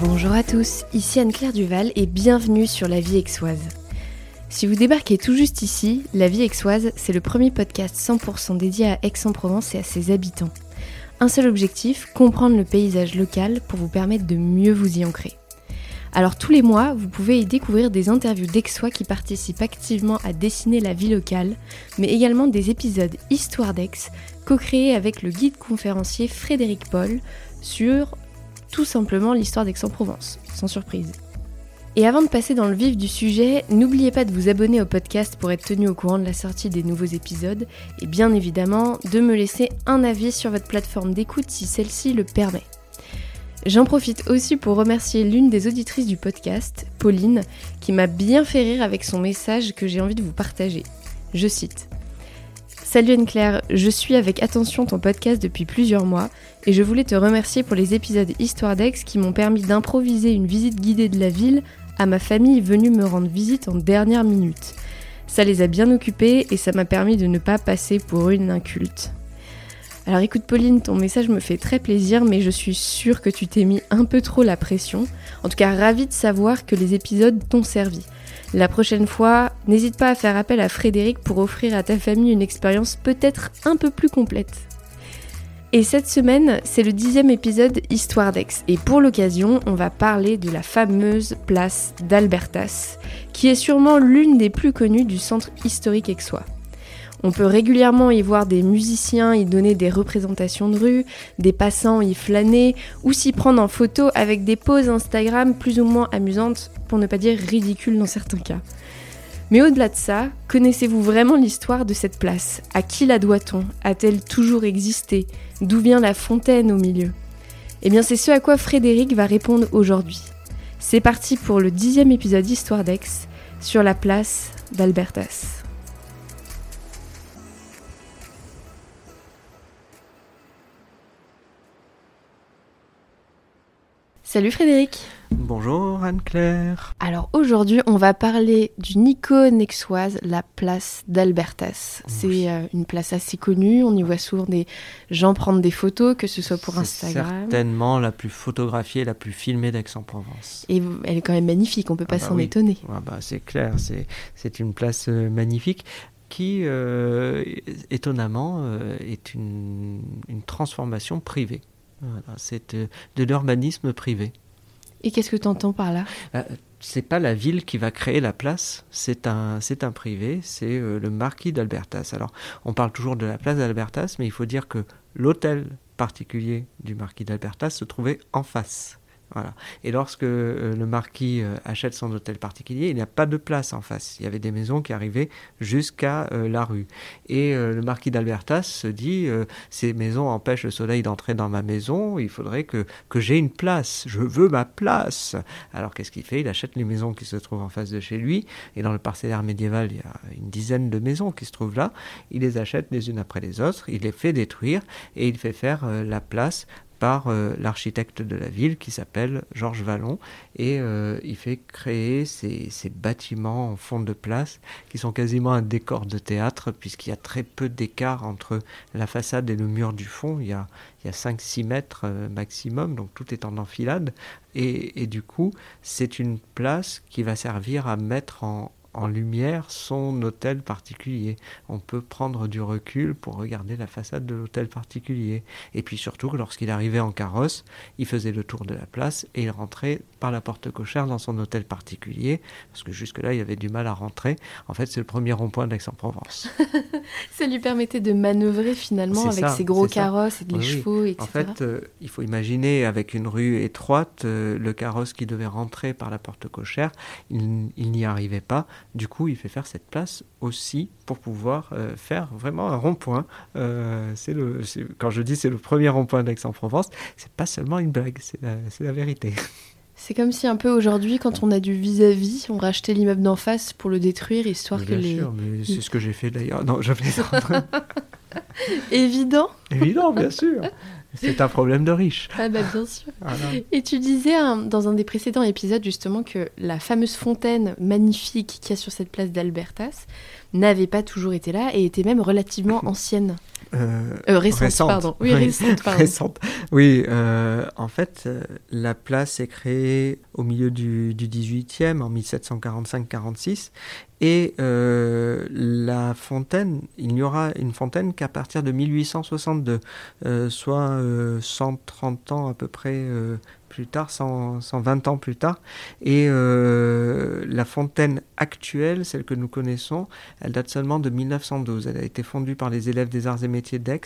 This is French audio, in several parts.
Bonjour à tous, ici Anne-Claire Duval et bienvenue sur La Vie Aixoise. Si vous débarquez tout juste ici, La Vie Aixoise, c'est le premier podcast 100% dédié à Aix-en-Provence et à ses habitants. Un seul objectif, comprendre le paysage local pour vous permettre de mieux vous y ancrer. Alors tous les mois, vous pouvez y découvrir des interviews d'Aixois qui participent activement à dessiner la vie locale, mais également des épisodes Histoire d'Aix, co-créés avec le guide conférencier Frédéric Paul sur tout simplement l'histoire d'Aix-en-Provence, sans surprise. Et avant de passer dans le vif du sujet, n'oubliez pas de vous abonner au podcast pour être tenu au courant de la sortie des nouveaux épisodes et bien évidemment de me laisser un avis sur votre plateforme d'écoute si celle-ci le permet. J'en profite aussi pour remercier l'une des auditrices du podcast, Pauline, qui m'a bien fait rire avec son message que j'ai envie de vous partager. Je cite Salut Anne-Claire, je suis avec attention ton podcast depuis plusieurs mois et je voulais te remercier pour les épisodes Histoire d'Aix qui m'ont permis d'improviser une visite guidée de la ville à ma famille venue me rendre visite en dernière minute. Ça les a bien occupés et ça m'a permis de ne pas passer pour une inculte. Alors écoute Pauline, ton message me fait très plaisir, mais je suis sûre que tu t'es mis un peu trop la pression. En tout cas, ravie de savoir que les épisodes t'ont servi. La prochaine fois, n'hésite pas à faire appel à Frédéric pour offrir à ta famille une expérience peut-être un peu plus complète. Et cette semaine, c'est le dixième épisode Histoire d'Aix. Et pour l'occasion, on va parler de la fameuse place d'Albertas, qui est sûrement l'une des plus connues du centre historique aixois. On peut régulièrement y voir des musiciens y donner des représentations de rue, des passants y flâner ou s'y prendre en photo avec des poses Instagram plus ou moins amusantes, pour ne pas dire ridicules dans certains cas. Mais au-delà de ça, connaissez-vous vraiment l'histoire de cette place? À qui la doit-on? A-t-elle toujours existé? D'où vient la fontaine au milieu? Eh bien c'est ce à quoi Frédéric va répondre aujourd'hui. C'est parti pour le dixième épisode d'Histoire d'Aix sur la place d'Albertas. Salut Frédéric Bonjour Anne-Claire Alors aujourd'hui on va parler d'une icône aixoise, la place d'Albertas. C'est euh, une place assez connue, on y voit souvent des gens prendre des photos, que ce soit pour Instagram. certainement la plus photographiée, la plus filmée d'Aix-en-Provence. Et elle est quand même magnifique, on peut pas ah bah s'en étonner. Ah bah c'est clair, c'est une place euh, magnifique qui, euh, étonnamment, est une, une transformation privée c'est de, l'urbanisme privé. Et qu'est-ce que tu entends par là? Euh, C'est pas la ville qui va créer la place, c'est un, c'est un privé, c'est euh, le marquis d'Albertas. Alors, on parle toujours de la place d'Albertas, mais il faut dire que l'hôtel particulier du marquis d'Albertas se trouvait en face. Et lorsque euh, le marquis euh, achète son hôtel particulier, il n'y a pas de place en face. Il y avait des maisons qui arrivaient jusqu'à euh, la rue. Et le marquis d'Albertas se dit ces maisons empêchent le soleil d'entrer dans ma maison. Il faudrait que, que j'ai une place. Je veux ma place. Alors qu'est-ce qu'il fait? Il achète les maisons qui se trouvent en face de chez lui. Et dans le parcellaire médiéval, il y a une dizaine de maisons qui se trouvent là. Il les achète les unes après les autres. Il les fait détruire et il fait faire la place par euh, l'architecte de la ville qui s'appelle Georges Vallon et euh, il fait créer ces, bâtiments en fond de place qui sont quasiment un décor de théâtre puisqu'il y a très peu d'écart entre la façade et le mur du fond. Il y a, a 5-6 mètres euh, maximum, donc tout est en enfilade et, et du coup c'est une place qui va servir à mettre en, en lumière son hôtel particulier. On peut prendre du recul pour regarder la façade de l'hôtel particulier. Et puis surtout, lorsqu'il arrivait en carrosse, il faisait le tour de la place et il rentrait par la porte cochère dans son hôtel particulier, parce que jusque-là, il avait du mal à rentrer. En fait, c'est le premier rond-point d'Aix-en-Provence. ça lui permettait de manœuvrer finalement avec ses gros carrosses et les chevaux, etc. En fait, euh, il faut imaginer avec une rue étroite, euh, le carrosse qui devait rentrer par la porte cochère, il n'y arrivait pas. Du coup, il fait faire cette place aussi pour pouvoir euh, faire vraiment un rond-point. Euh, c'est le, quand je dis c'est le premier rond-point d'Aix-en-Provence, c'est pas seulement une blague, c'est la, vérité. C'est comme si un peu aujourd'hui, quand on a du vis-à-vis, on rachetait l'immeuble d'en face pour le détruire, histoire que les... Bien sûr, mais c'est ce que j'ai fait d'ailleurs. Non, je plaisante. Évident Évident, bien sûr. C'est un problème de riche. Ah bah bien sûr. Et tu disais hein, dans un des précédents épisodes justement que la fameuse fontaine magnifique qu'il y a sur cette place d'Albertas n'avait pas toujours été là et était même relativement ancienne. Euh, euh, récente, pardon. Oui, récente, Oui, euh, en fait, la place est créée au milieu du, du 18e, en 1745-46, et la fontaine, il n'y aura une fontaine qu'à partir de 1862, soit 130 ans à peu près plus tard, 120 ans plus tard. Et euh, la fontaine actuelle, celle que nous connaissons, elle date seulement de 1912. Elle a été fondue par les élèves des arts et métiers d'Aix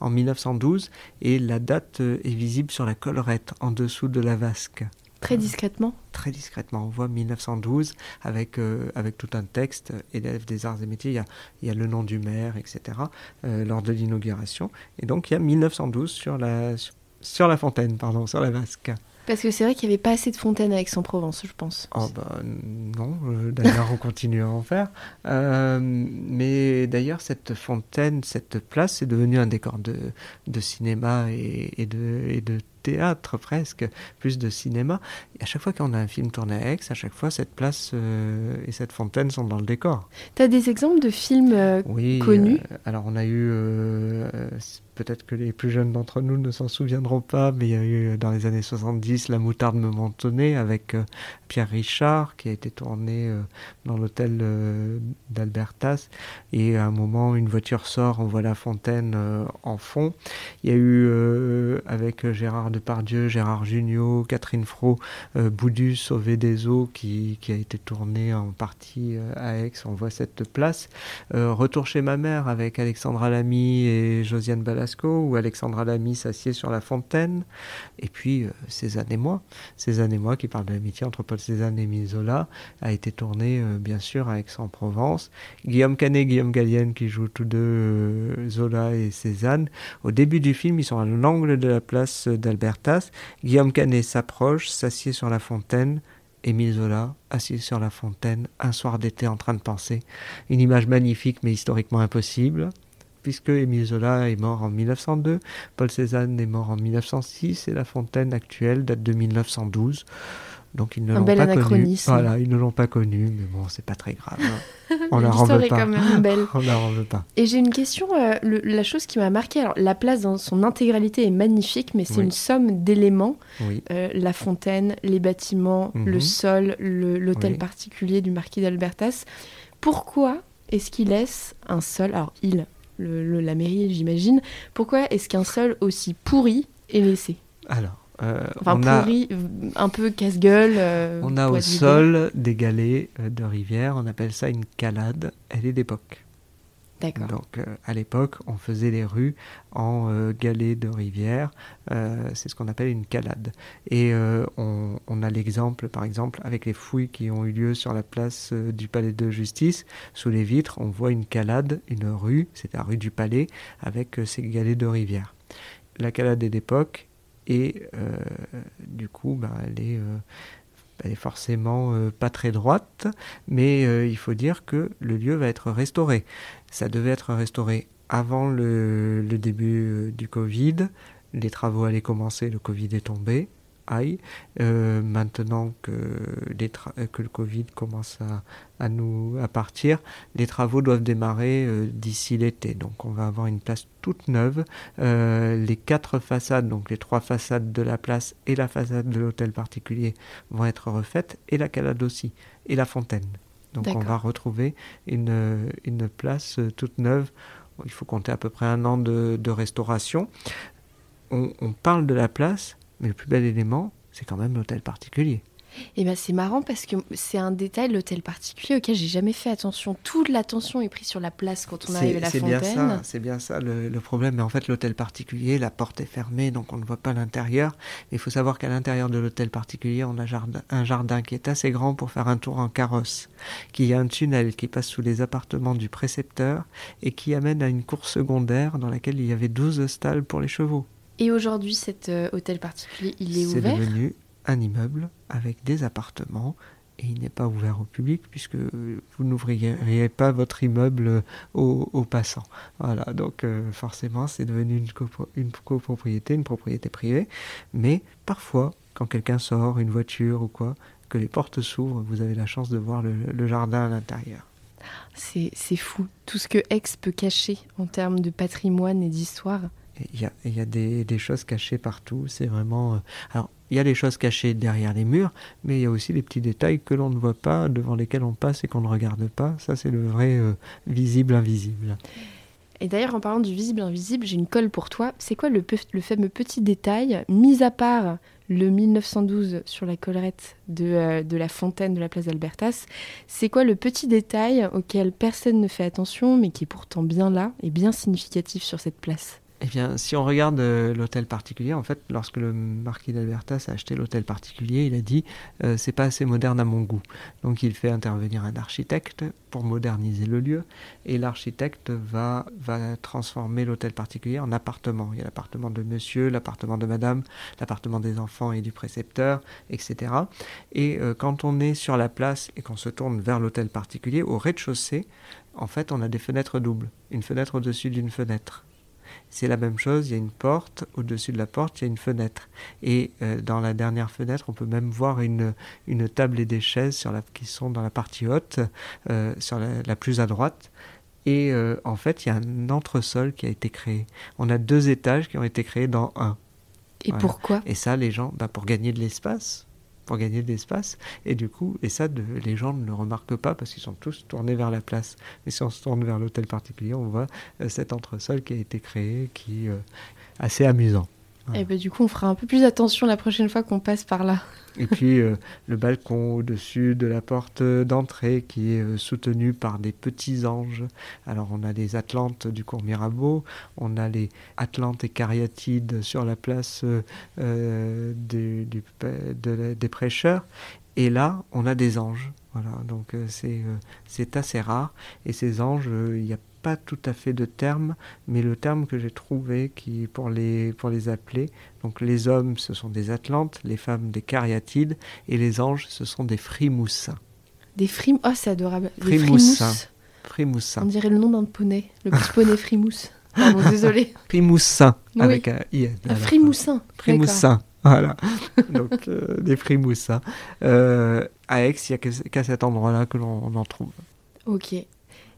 en 1912 et la date euh, est visible sur la collerette en dessous de la vasque. Très discrètement Très discrètement. On voit 1912 avec, euh, avec tout un texte, élèves des arts et métiers, il y a, il y a le nom du maire, etc., lors de l'inauguration. Et donc il y a 1912 sur la, sur la fontaine, pardon, sur la vasque. Parce que c'est vrai qu'il n'y avait pas assez de fontaines à Aix-en-Provence, je pense. Oh bah non, euh, d'ailleurs on continue à en faire. Euh, mais d'ailleurs cette fontaine, cette place est devenue un décor de, de cinéma et, de, et de théâtre presque, plus de cinéma. Et à chaque fois qu'on a un film tourné à Aix, à chaque fois cette place euh, et cette fontaine sont dans le décor. Tu as des exemples de films oui, connus? Alors on a eu peut-être que les plus jeunes d'entre nous ne s'en souviendront pas, mais il y a eu dans les années 70 La moutarde me mentonnait avec euh, Pierre Richard qui a été tourné euh, dans l'hôtel euh, d'Albertas et à un moment une voiture sort, on voit la fontaine en fond. Il y a eu avec Gérard Depardieu, Gérard Jugnot, Catherine Fro, Boudu sauvé des eaux qui, qui, a été tourné en partie à Aix, on voit cette place. Retour chez ma mère avec Alexandra Lamy et Josiane Ballas où Alexandra Lamy s'assied sur la fontaine. Et puis, euh, Cézanne et moi, Cézanne et moi, qui parle de l'amitié entre Paul Cézanne et Émile Zola, a été tourné, euh, bien sûr, à Aix-en-Provence. Guillaume Canet Guillaume Gallienne, qui jouent tous deux euh, Zola et Cézanne. Au début du film, ils sont à l'angle de la place Guillaume Canet s'approche, s'assied sur la fontaine. Émile Zola, assis sur la fontaine, un soir d'été en train de penser. Une image magnifique mais historiquement impossible puisque Émile Zola est mort en 1902, Paul Cézanne est mort en 1906 et La Fontaine actuelle date de 1912. Donc ils ne l'ont pas connu. Voilà, ils ne l'ont pas connu, mais bon, c'est pas très grave. Hein. On la en veut pas. Quand même belle. On la pas. Et j'ai une question. Euh, la chose qui m'a marqué, alors la place dans son intégralité est magnifique, mais c'est une somme d'éléments. Euh, la fontaine, les bâtiments, le mhm. sol, l'hôtel particulier du marquis d'Albertas. Pourquoi est-ce qu'il laisse un sol Alors il, la mairie, j'imagine. Pourquoi est-ce qu'un sol aussi pourri est laissé? Alors, euh, enfin, pourri, un peu casse-gueule. Euh, on a au sol des galets euh, de rivière, on appelle ça une calade, elle est d'époque. Donc euh, à l'époque, on faisait les rues en galets de rivière. C'est ce qu'on appelle une calade. Et on, a l'exemple, par exemple, avec les fouilles qui ont eu lieu sur la place du Palais de Justice. Sous les vitres, on voit une calade, une rue, c'est la rue du Palais, avec ces galets de rivière. La calade est d'époque et du coup, bah, elle est elle est forcément pas très droite, mais il faut dire que le lieu va être restauré. Ça devait être restauré avant le, début euh, du Covid. Les travaux allaient commencer, le Covid est tombé. Aïe. Euh, maintenant que, que, le Covid commence à, nous à partir, les travaux doivent démarrer euh, d'ici l'été. Donc on va avoir une place toute neuve. les quatre façades, donc les trois façades de la place et la façade de l'hôtel particulier vont être refaites, et la calade aussi, et la fontaine. Donc on va retrouver une, une, place euh, toute neuve. Il faut compter à peu près un an de, de restauration. On, on, parle de la place, mais le plus bel élément, c'est quand même l'hôtel particulier. Et ben c'est marrant parce que c'est un détail, l'hôtel particulier auquel j'ai jamais fait attention. Toute l'attention est prise sur la place quand on arrive à la fontaine. C'est bien ça le, problème. Mais en fait, l'hôtel particulier, la porte est fermée, donc on ne voit pas l'intérieur. Il faut savoir qu'à l'intérieur de l'hôtel particulier, on a un jardin qui est assez grand pour faire un tour en carrosse, qui a un tunnel qui passe sous les appartements du précepteur et qui amène à une cour secondaire dans laquelle il y avait 12 stalles pour les chevaux. Et aujourd'hui, cet euh, hôtel particulier, il est, ouvert C'est devenu un immeuble avec des appartements et il n'est pas ouvert au public puisque vous n'ouvririez pas votre immeuble aux, passants. Voilà, donc euh, forcément c'est devenu une, une, copropriété, une propriété privée, mais parfois quand quelqu'un sort, une voiture ou quoi, que les portes s'ouvrent, vous avez la chance de voir le, jardin à l'intérieur. C'est fou, tout ce que Aix peut cacher en termes de patrimoine et d'histoire. Il y a, des, choses cachées partout, c'est vraiment... Euh, alors, il y a des choses cachées derrière les murs, mais il y a aussi des petits détails que l'on ne voit pas, devant lesquels on passe et qu'on ne regarde pas. Ça, c'est le vrai euh, visible-invisible. Et d'ailleurs, en parlant du visible-invisible, j'ai une colle pour toi. C'est quoi le, le, fameux petit détail, mis à part le 1912 sur la collerette de, euh, de la fontaine de la place d'Albertas C'est quoi le petit détail auquel personne ne fait attention, mais qui est pourtant bien là et bien significatif sur cette place? Eh bien, si on regarde euh, l'hôtel particulier, en fait, lorsque le marquis d'Albertas a acheté l'hôtel particulier, il a dit euh, c'est pas assez moderne à mon goût. Donc, il fait intervenir un architecte pour moderniser le lieu, et l'architecte va, transformer l'hôtel particulier en appartement. Il y a l'appartement de monsieur, l'appartement de madame, l'appartement des enfants et du précepteur, etc. Et euh, quand on est sur la place et qu'on se tourne vers l'hôtel particulier, au rez-de-chaussée, en fait, on a des fenêtres doubles, une fenêtre au-dessus d'une fenêtre c'est la même chose, il y a une porte, au-dessus de la porte, il y a une fenêtre. Et euh, dans la dernière fenêtre, on peut même voir une, une table et des chaises sur la, qui sont dans la partie haute, euh, sur la, plus à droite. Et euh, en fait, il y a un entresol qui a été créé. On a deux étages qui ont été créés dans un. Et pourquoi? Et ça, les gens, bah, pour gagner de l'espace pour gagner de l'espace. Et du coup, et ça, les gens ne le remarquent pas parce qu'ils sont tous tournés vers la place. Mais si on se tourne vers l'hôtel particulier, on voit euh, cet entresol qui a été créé, qui est euh, assez amusant. Et eh ben, du coup, on fera un peu plus attention la prochaine fois qu'on passe par là. Et puis euh, le balcon au-dessus de la porte d'entrée qui est euh, soutenu par des petits anges. Alors on a les Atlantes du cours Mirabeau, on a les Atlantes et Cariatides sur la place euh, des, des prêcheurs. Et là, on a des anges. Voilà, donc c'est assez rare. Et ces anges, il n'y a pas tout à fait de terme, mais le terme que j'ai trouvé qui pour les pour les appeler, donc les hommes ce sont des Atlantes, les femmes des Cariatides et les anges ce sont des frimoussins. Des frim oh c'est adorable. Frimoussins. Frimoussins. On dirait le nom d'un poney, le petit poney frimousse. Pardon, désolé. Frimoussin avec un i. Un frimoussin. Frimoussin. Voilà, donc euh, des frimoussins. Euh, à Aix, il n'y a qu'à cet endroit-là que l'on en trouve. Ok.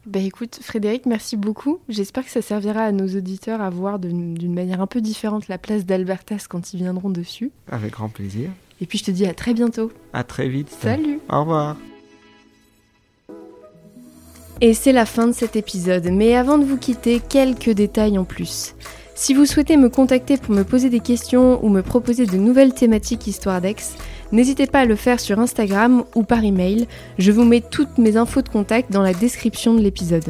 Ben écoute, Frédéric, merci beaucoup. J'espère que ça servira à nos auditeurs à voir d'une manière un peu différente la place d'Albertas quand ils viendront dessus. Avec grand plaisir. Et puis je te dis à très bientôt. À très vite. Salut. Au revoir. Et c'est la fin de cet épisode, mais avant de vous quitter, quelques détails en plus. Si vous souhaitez me contacter pour me poser des questions ou me proposer de nouvelles thématiques Histoire d'Aix, N'hésitez pas à le faire sur Instagram ou par email, je vous mets toutes mes infos de contact dans la description de l'épisode.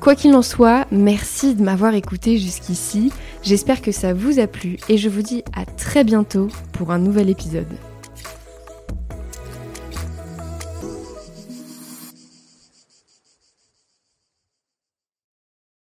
Quoi qu'il en soit, merci de m'avoir écouté jusqu'ici, j'espère que ça vous a plu et je vous dis à très bientôt pour un nouvel épisode.